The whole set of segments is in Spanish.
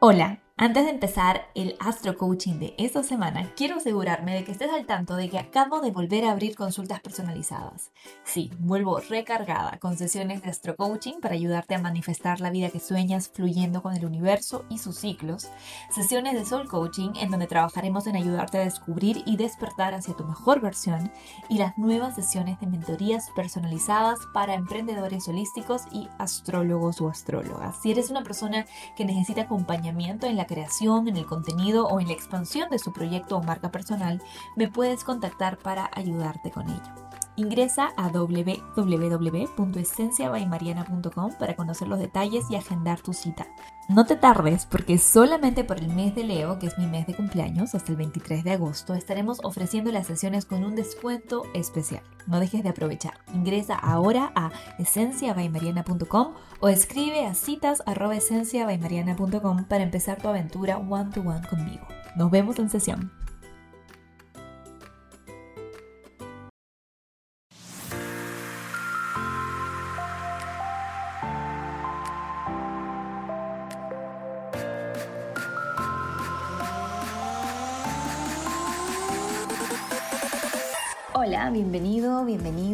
Hola, antes de empezar el Astro Coaching de esta semana, quiero asegurarme de que estés al tanto de que acabo de volver a abrir consultas personalizadas. Sí, vuelvo recargada con sesiones de Astro Coaching para ayudarte a manifestar la vida que sueñas fluyendo con el universo y sus ciclos. Sesiones de Soul Coaching en donde trabajaremos en ayudarte a descubrir y despertar hacia tu mejor versión. Y las nuevas sesiones de mentorías personalizadas para emprendedores holísticos y astrólogos o astrólogas. Si eres una persona que necesita acompañamiento en la creación, en el contenido o en la expansión de su proyecto o marca personal, me puedes contactar para ayudarte con ello. Ingresa a www.esenciabaymariana.com para conocer los detalles y agendar tu cita. No te tardes porque solamente por el mes de Leo, que es mi mes de cumpleaños, hasta el 23 de agosto, estaremos ofreciendo las sesiones con un descuento especial. No dejes de aprovechar. Ingresa ahora a esenciabaymariana.com o escribe a citas.esenciabaymariana.com para empezar tu aventura one to one conmigo. Nos vemos en sesión.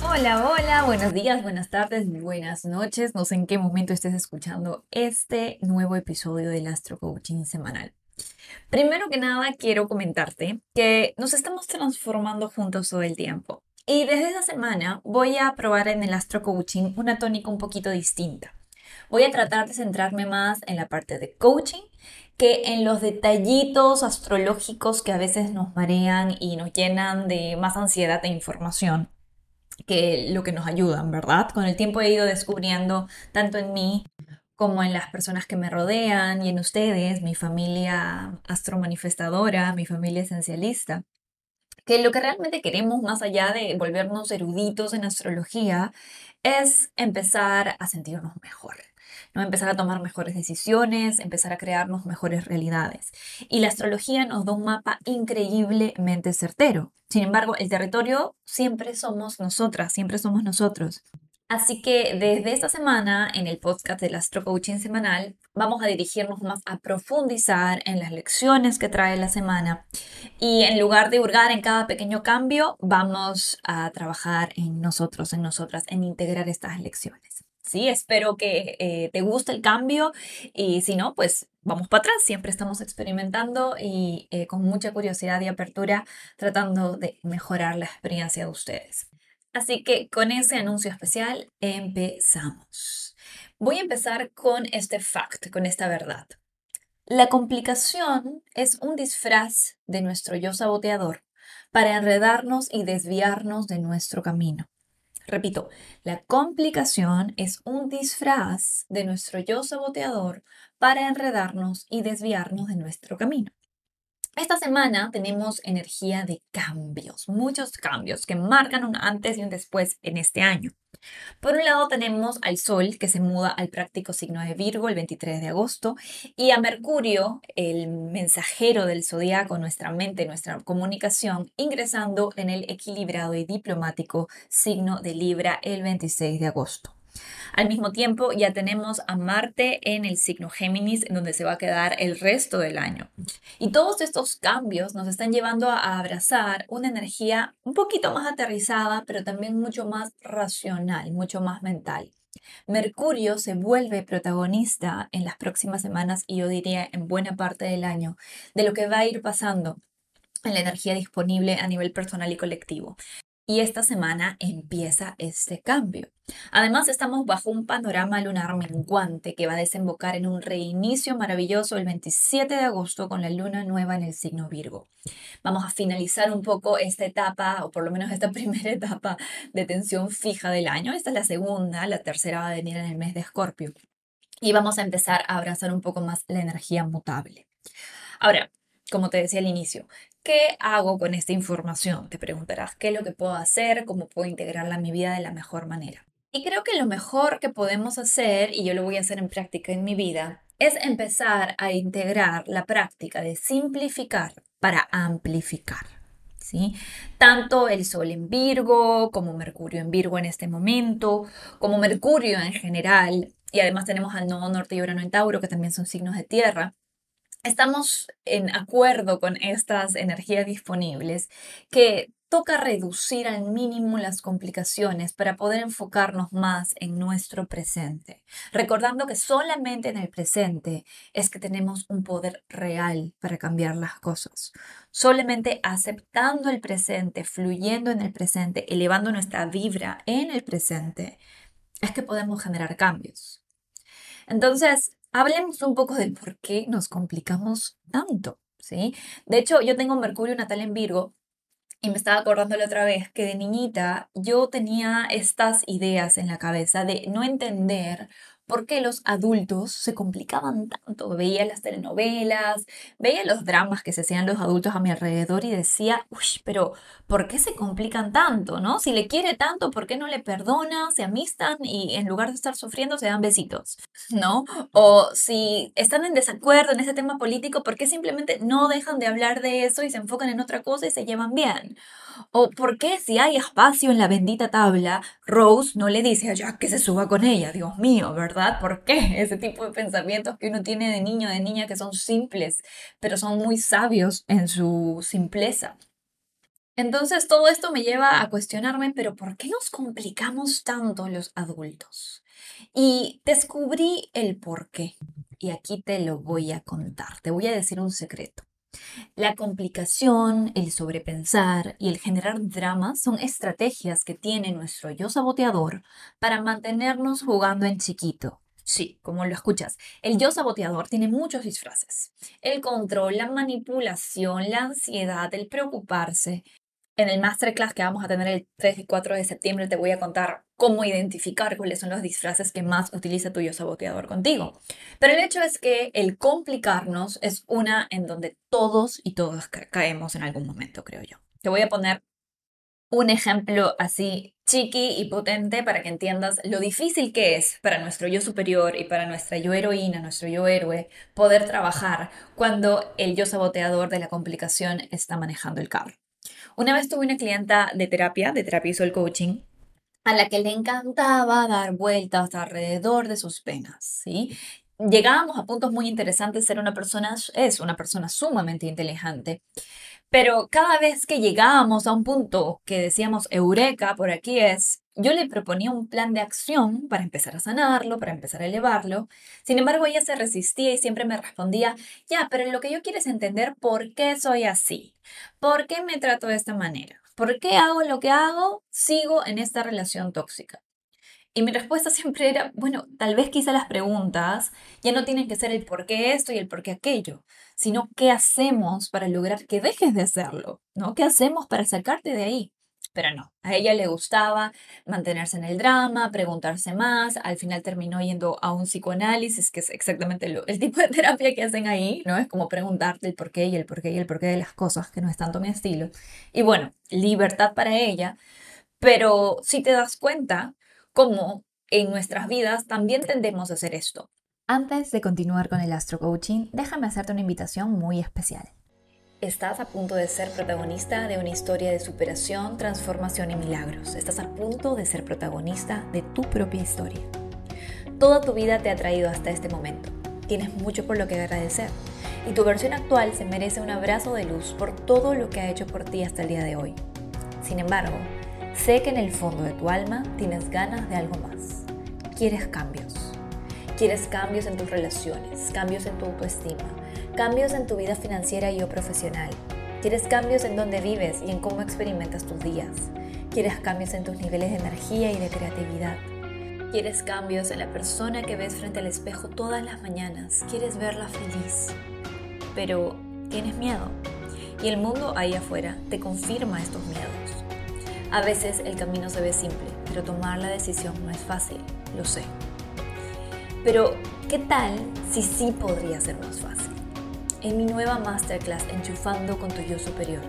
Hola, hola, buenos días, buenas tardes, buenas noches. No sé en qué momento estés escuchando este nuevo episodio del Astro Coaching semanal. Primero que nada, quiero comentarte que nos estamos transformando juntos todo el tiempo. Y desde esta semana voy a probar en el Astro Coaching una tónica un poquito distinta. Voy a tratar de centrarme más en la parte de coaching que en los detallitos astrológicos que a veces nos marean y nos llenan de más ansiedad e información que lo que nos ayudan, ¿verdad? Con el tiempo he ido descubriendo tanto en mí como en las personas que me rodean y en ustedes, mi familia astromanifestadora, mi familia esencialista, que lo que realmente queremos, más allá de volvernos eruditos en astrología, es empezar a sentirnos mejor. ¿No? Empezar a tomar mejores decisiones, empezar a crearnos mejores realidades. Y la astrología nos da un mapa increíblemente certero. Sin embargo, el territorio siempre somos nosotras, siempre somos nosotros. Así que desde esta semana, en el podcast del Astro Coaching semanal, vamos a dirigirnos más a profundizar en las lecciones que trae la semana. Y en lugar de hurgar en cada pequeño cambio, vamos a trabajar en nosotros, en nosotras, en integrar estas lecciones. Sí, espero que eh, te guste el cambio y si no, pues vamos para atrás. Siempre estamos experimentando y eh, con mucha curiosidad y apertura tratando de mejorar la experiencia de ustedes. Así que con ese anuncio especial empezamos. Voy a empezar con este fact, con esta verdad. La complicación es un disfraz de nuestro yo saboteador para enredarnos y desviarnos de nuestro camino. Repito, la complicación es un disfraz de nuestro yo saboteador para enredarnos y desviarnos de nuestro camino. Esta semana tenemos energía de cambios, muchos cambios que marcan un antes y un después en este año. Por un lado tenemos al Sol que se muda al práctico signo de Virgo el 23 de agosto y a Mercurio, el mensajero del zodiaco, nuestra mente, nuestra comunicación, ingresando en el equilibrado y diplomático signo de Libra el 26 de agosto. Al mismo tiempo, ya tenemos a Marte en el signo Géminis, en donde se va a quedar el resto del año. Y todos estos cambios nos están llevando a abrazar una energía un poquito más aterrizada, pero también mucho más racional, mucho más mental. Mercurio se vuelve protagonista en las próximas semanas y yo diría en buena parte del año de lo que va a ir pasando en la energía disponible a nivel personal y colectivo y esta semana empieza este cambio. Además, estamos bajo un panorama lunar menguante que va a desembocar en un reinicio maravilloso el 27 de agosto con la luna nueva en el signo Virgo. Vamos a finalizar un poco esta etapa, o por lo menos esta primera etapa de tensión fija del año. Esta es la segunda, la tercera va a venir en el mes de Escorpio. Y vamos a empezar a abrazar un poco más la energía mutable. Ahora, como te decía al inicio, ¿qué hago con esta información? Te preguntarás, ¿qué es lo que puedo hacer? ¿Cómo puedo integrarla en mi vida de la mejor manera? Y creo que lo mejor que podemos hacer, y yo lo voy a hacer en práctica en mi vida, es empezar a integrar la práctica de simplificar para amplificar. ¿Sí? Tanto el Sol en Virgo como Mercurio en Virgo en este momento, como Mercurio en general, y además tenemos al Nodo Norte y Urano en Tauro, que también son signos de tierra, estamos en acuerdo con estas energías disponibles que toca reducir al mínimo las complicaciones para poder enfocarnos más en nuestro presente, recordando que solamente en el presente es que tenemos un poder real para cambiar las cosas. Solamente aceptando el presente, fluyendo en el presente, elevando nuestra vibra en el presente, es que podemos generar cambios. Entonces, hablemos un poco del por qué nos complicamos tanto, ¿sí? De hecho, yo tengo Mercurio natal en Virgo y me estaba acordando la otra vez que de niñita yo tenía estas ideas en la cabeza de no entender por qué los adultos se complicaban tanto. Veía las telenovelas, veía los dramas que se hacían los adultos a mi alrededor y decía, uy, pero ¿por qué se complican tanto? ¿No? Si le quiere tanto, ¿por qué no le perdona? Se amistan y en lugar de estar sufriendo se dan besitos, ¿no? O si están en desacuerdo en ese tema político, ¿por qué simplemente no dejan de hablar de eso y se enfocan en otra cosa y se llevan bien? ¿O por qué si hay espacio en la bendita tabla, Rose no le dice a Jack que se suba con ella? Dios mío, ¿verdad? ¿Por qué? Ese tipo de pensamientos que uno tiene de niño, de niña, que son simples, pero son muy sabios en su simpleza. Entonces todo esto me lleva a cuestionarme, pero ¿por qué nos complicamos tanto los adultos? Y descubrí el por qué. Y aquí te lo voy a contar. Te voy a decir un secreto. La complicación, el sobrepensar y el generar drama son estrategias que tiene nuestro yo saboteador para mantenernos jugando en chiquito. Sí, como lo escuchas, el yo saboteador tiene muchos disfraces. El control, la manipulación, la ansiedad, el preocuparse, en el masterclass que vamos a tener el 3 y 4 de septiembre te voy a contar cómo identificar cuáles son los disfraces que más utiliza tu yo saboteador contigo. Pero el hecho es que el complicarnos es una en donde todos y todas caemos en algún momento, creo yo. Te voy a poner un ejemplo así chiqui y potente para que entiendas lo difícil que es para nuestro yo superior y para nuestra yo heroína, nuestro yo héroe, poder trabajar cuando el yo saboteador de la complicación está manejando el carro. Una vez tuve una clienta de terapia, de terapia y soul coaching, a la que le encantaba dar vueltas alrededor de sus penas, ¿sí? Llegábamos a puntos muy interesantes, ser una persona es una persona sumamente inteligente, pero cada vez que llegábamos a un punto que decíamos, eureka, por aquí es, yo le proponía un plan de acción para empezar a sanarlo, para empezar a elevarlo. Sin embargo, ella se resistía y siempre me respondía, ya, pero lo que yo quiero es entender por qué soy así, por qué me trato de esta manera, por qué hago lo que hago, sigo en esta relación tóxica. Y mi respuesta siempre era, bueno, tal vez quizá las preguntas ya no tienen que ser el por qué esto y el por qué aquello, sino qué hacemos para lograr que dejes de hacerlo, ¿no? ¿Qué hacemos para sacarte de ahí? Pero no, a ella le gustaba mantenerse en el drama, preguntarse más, al final terminó yendo a un psicoanálisis, que es exactamente el tipo de terapia que hacen ahí, ¿no? Es como preguntarte el por qué y el por qué y el por qué de las cosas, que no es tanto mi estilo. Y bueno, libertad para ella, pero si te das cuenta, cómo en nuestras vidas también tendemos a hacer esto. Antes de continuar con el Astro Coaching, déjame hacerte una invitación muy especial. Estás a punto de ser protagonista de una historia de superación, transformación y milagros. Estás a punto de ser protagonista de tu propia historia. Toda tu vida te ha traído hasta este momento. Tienes mucho por lo que agradecer y tu versión actual se merece un abrazo de luz por todo lo que ha hecho por ti hasta el día de hoy. Sin embargo, Sé que en el fondo de tu alma tienes ganas de algo más. Quieres cambios. Quieres cambios en tus relaciones, cambios en tu autoestima, cambios en tu vida financiera y o profesional. Quieres cambios en dónde vives y en cómo experimentas tus días. Quieres cambios en tus niveles de energía y de creatividad. Quieres cambios en la persona que ves frente al espejo todas las mañanas. Quieres verla feliz. Pero tienes miedo. Y el mundo ahí afuera te confirma estos miedos. A veces el camino se ve simple, pero tomar la decisión no es fácil, lo sé. Pero, ¿qué tal si sí podría ser más fácil? En mi nueva masterclass Enchufando con tu yo superior.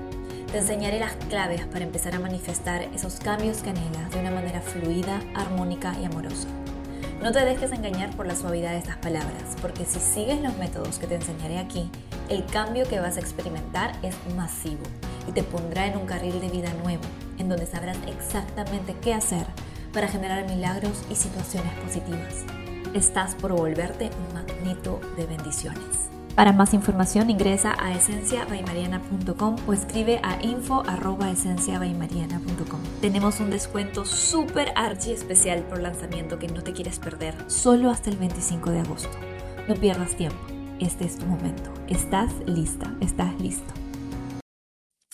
Te enseñaré las claves para empezar a manifestar esos cambios que anhelas de una manera fluida, armónica y amorosa. No te dejes engañar por la suavidad de estas palabras, porque si sigues los métodos que te enseñaré aquí, el cambio que vas a experimentar es masivo y te pondrá en un carril de vida nuevo, en donde sabrás exactamente qué hacer para generar milagros y situaciones positivas. Estás por volverte un magneto de bendiciones. Para más información ingresa a esenciabaimariana.com o escribe a info.esenciabaimariana.com. Tenemos un descuento súper archi especial por lanzamiento que no te quieres perder, solo hasta el 25 de agosto. No pierdas tiempo, este es tu momento. Estás lista, estás listo.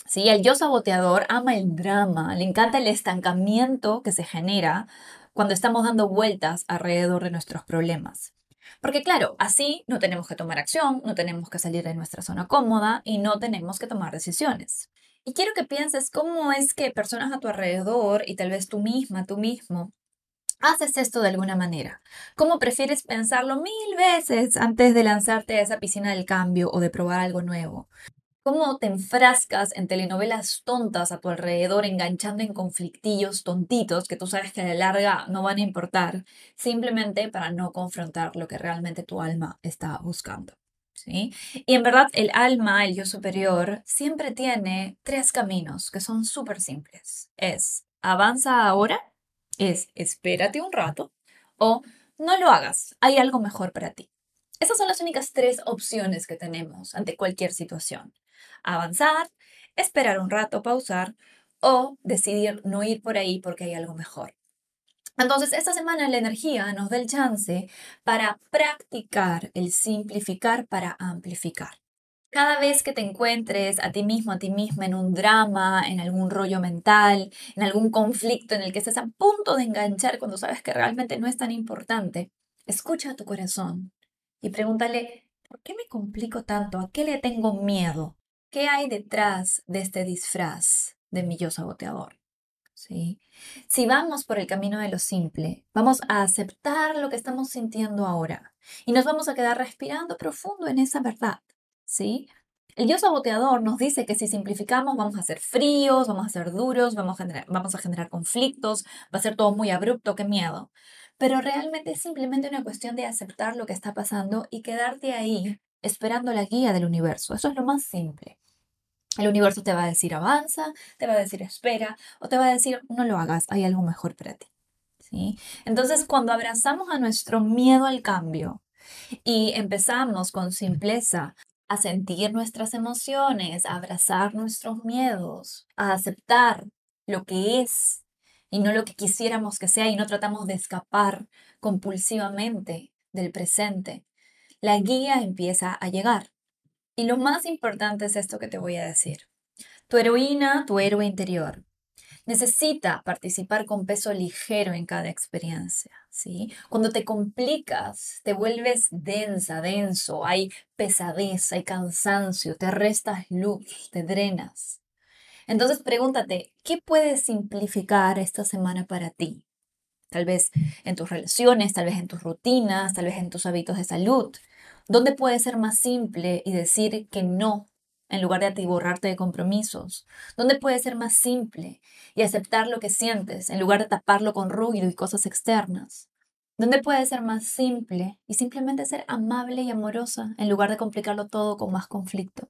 Sí, el yo saboteador ama el drama, le encanta el estancamiento que se genera cuando estamos dando vueltas alrededor de nuestros problemas. Porque claro, así no tenemos que tomar acción, no tenemos que salir de nuestra zona cómoda y no tenemos que tomar decisiones. Y quiero que pienses cómo es que personas a tu alrededor y tal vez tú misma, tú mismo, haces esto de alguna manera. ¿Cómo prefieres pensarlo mil veces antes de lanzarte a esa piscina del cambio o de probar algo nuevo? Cómo te enfrascas en telenovelas tontas a tu alrededor, enganchando en conflictillos tontitos que tú sabes que a la larga no van a importar, simplemente para no confrontar lo que realmente tu alma está buscando. ¿Sí? Y en verdad el alma, el yo superior, siempre tiene tres caminos que son súper simples. Es avanza ahora, es espérate un rato o no lo hagas, hay algo mejor para ti. Esas son las únicas tres opciones que tenemos ante cualquier situación avanzar, esperar un rato, pausar o decidir no ir por ahí porque hay algo mejor. Entonces, esta semana la energía nos da el chance para practicar el simplificar para amplificar. Cada vez que te encuentres a ti mismo, a ti misma en un drama, en algún rollo mental, en algún conflicto en el que estés a punto de enganchar cuando sabes que realmente no es tan importante, escucha a tu corazón y pregúntale, ¿por qué me complico tanto? ¿A qué le tengo miedo? ¿Qué hay detrás de este disfraz de mi yo saboteador? ¿Sí? Si vamos por el camino de lo simple, vamos a aceptar lo que estamos sintiendo ahora y nos vamos a quedar respirando profundo en esa verdad. ¿sí? El yo saboteador nos dice que si simplificamos vamos a ser fríos, vamos a ser duros, vamos a, generar, vamos a generar conflictos, va a ser todo muy abrupto, qué miedo. Pero realmente es simplemente una cuestión de aceptar lo que está pasando y quedarte ahí esperando la guía del universo. Eso es lo más simple. El universo te va a decir avanza, te va a decir espera o te va a decir no lo hagas, hay algo mejor para ti. ¿Sí? Entonces, cuando abrazamos a nuestro miedo al cambio y empezamos con simpleza a sentir nuestras emociones, a abrazar nuestros miedos, a aceptar lo que es y no lo que quisiéramos que sea y no tratamos de escapar compulsivamente del presente, la guía empieza a llegar. Y lo más importante es esto que te voy a decir. Tu heroína, tu héroe interior, necesita participar con peso ligero en cada experiencia, ¿sí? Cuando te complicas, te vuelves densa, denso, hay pesadez, hay cansancio, te restas luz, te drenas. Entonces pregúntate, ¿qué puedes simplificar esta semana para ti? Tal vez en tus relaciones, tal vez en tus rutinas, tal vez en tus hábitos de salud, ¿Dónde puede ser más simple y decir que no en lugar de atiborrarte de compromisos? ¿Dónde puede ser más simple y aceptar lo que sientes en lugar de taparlo con ruido y cosas externas? ¿Dónde puede ser más simple y simplemente ser amable y amorosa en lugar de complicarlo todo con más conflicto?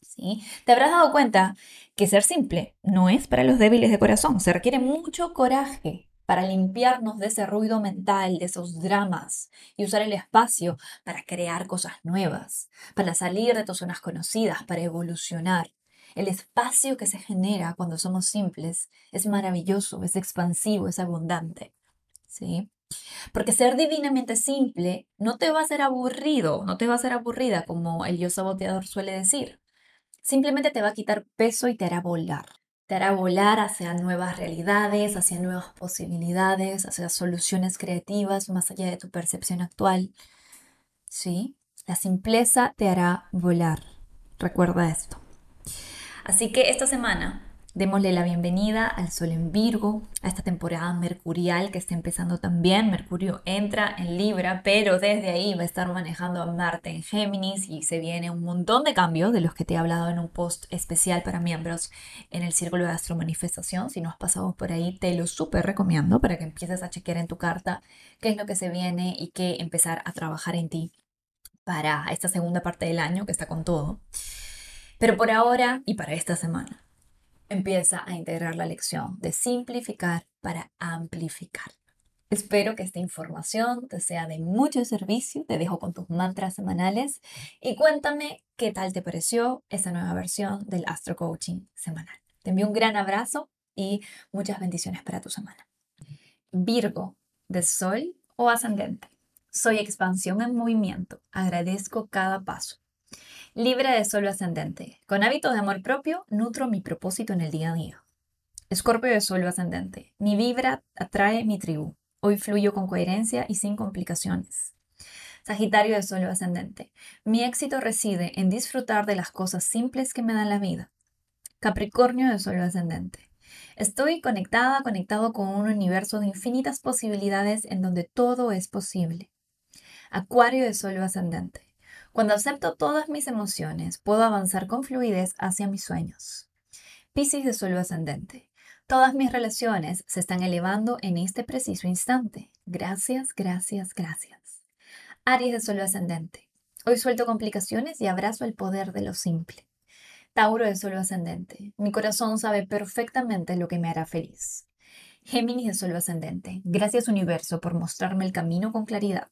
¿Sí? Te habrás dado cuenta que ser simple no es para los débiles de corazón, se requiere mucho coraje para limpiarnos de ese ruido mental, de esos dramas y usar el espacio para crear cosas nuevas, para salir de tus zonas conocidas, para evolucionar. El espacio que se genera cuando somos simples es maravilloso, es expansivo, es abundante. ¿Sí? Porque ser divinamente simple no te va a ser aburrido, no te va a ser aburrida como el yo saboteador suele decir. Simplemente te va a quitar peso y te hará volar te hará volar hacia nuevas realidades, hacia nuevas posibilidades, hacia soluciones creativas más allá de tu percepción actual. ¿Sí? La simpleza te hará volar. Recuerda esto. Así que esta semana Démosle la bienvenida al Sol en Virgo, a esta temporada mercurial que está empezando también. Mercurio entra en Libra, pero desde ahí va a estar manejando a Marte en Géminis y se viene un montón de cambios de los que te he hablado en un post especial para miembros en el Círculo de Astro Manifestación. Si no has pasado por ahí, te lo súper recomiendo para que empieces a chequear en tu carta qué es lo que se viene y qué empezar a trabajar en ti para esta segunda parte del año que está con todo. Pero por ahora y para esta semana empieza a integrar la lección de simplificar para amplificar. Espero que esta información te sea de mucho servicio. Te dejo con tus mantras semanales y cuéntame qué tal te pareció esta nueva versión del Astro Coaching semanal. Te envío un gran abrazo y muchas bendiciones para tu semana. Virgo, de Sol o ascendente. Soy expansión en movimiento. Agradezco cada paso. Libre de solo ascendente. Con hábito de amor propio, nutro mi propósito en el día a día. Escorpio de solo ascendente. Mi vibra atrae mi tribu. Hoy fluyo con coherencia y sin complicaciones. Sagitario de solo ascendente. Mi éxito reside en disfrutar de las cosas simples que me dan la vida. Capricornio de solo ascendente. Estoy conectada, conectado con un universo de infinitas posibilidades en donde todo es posible. Acuario de solo ascendente. Cuando acepto todas mis emociones, puedo avanzar con fluidez hacia mis sueños. Piscis de suelo ascendente. Todas mis relaciones se están elevando en este preciso instante. Gracias, gracias, gracias. Aries de suelo ascendente. Hoy suelto complicaciones y abrazo el poder de lo simple. Tauro de suelo ascendente. Mi corazón sabe perfectamente lo que me hará feliz. Géminis de suelo ascendente. Gracias universo por mostrarme el camino con claridad.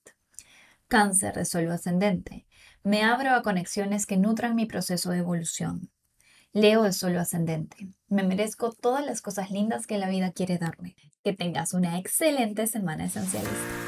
Cáncer de suelo ascendente. Me abro a conexiones que nutran mi proceso de evolución. Leo de suelo ascendente. Me merezco todas las cosas lindas que la vida quiere darme. Que tengas una excelente semana esencialista.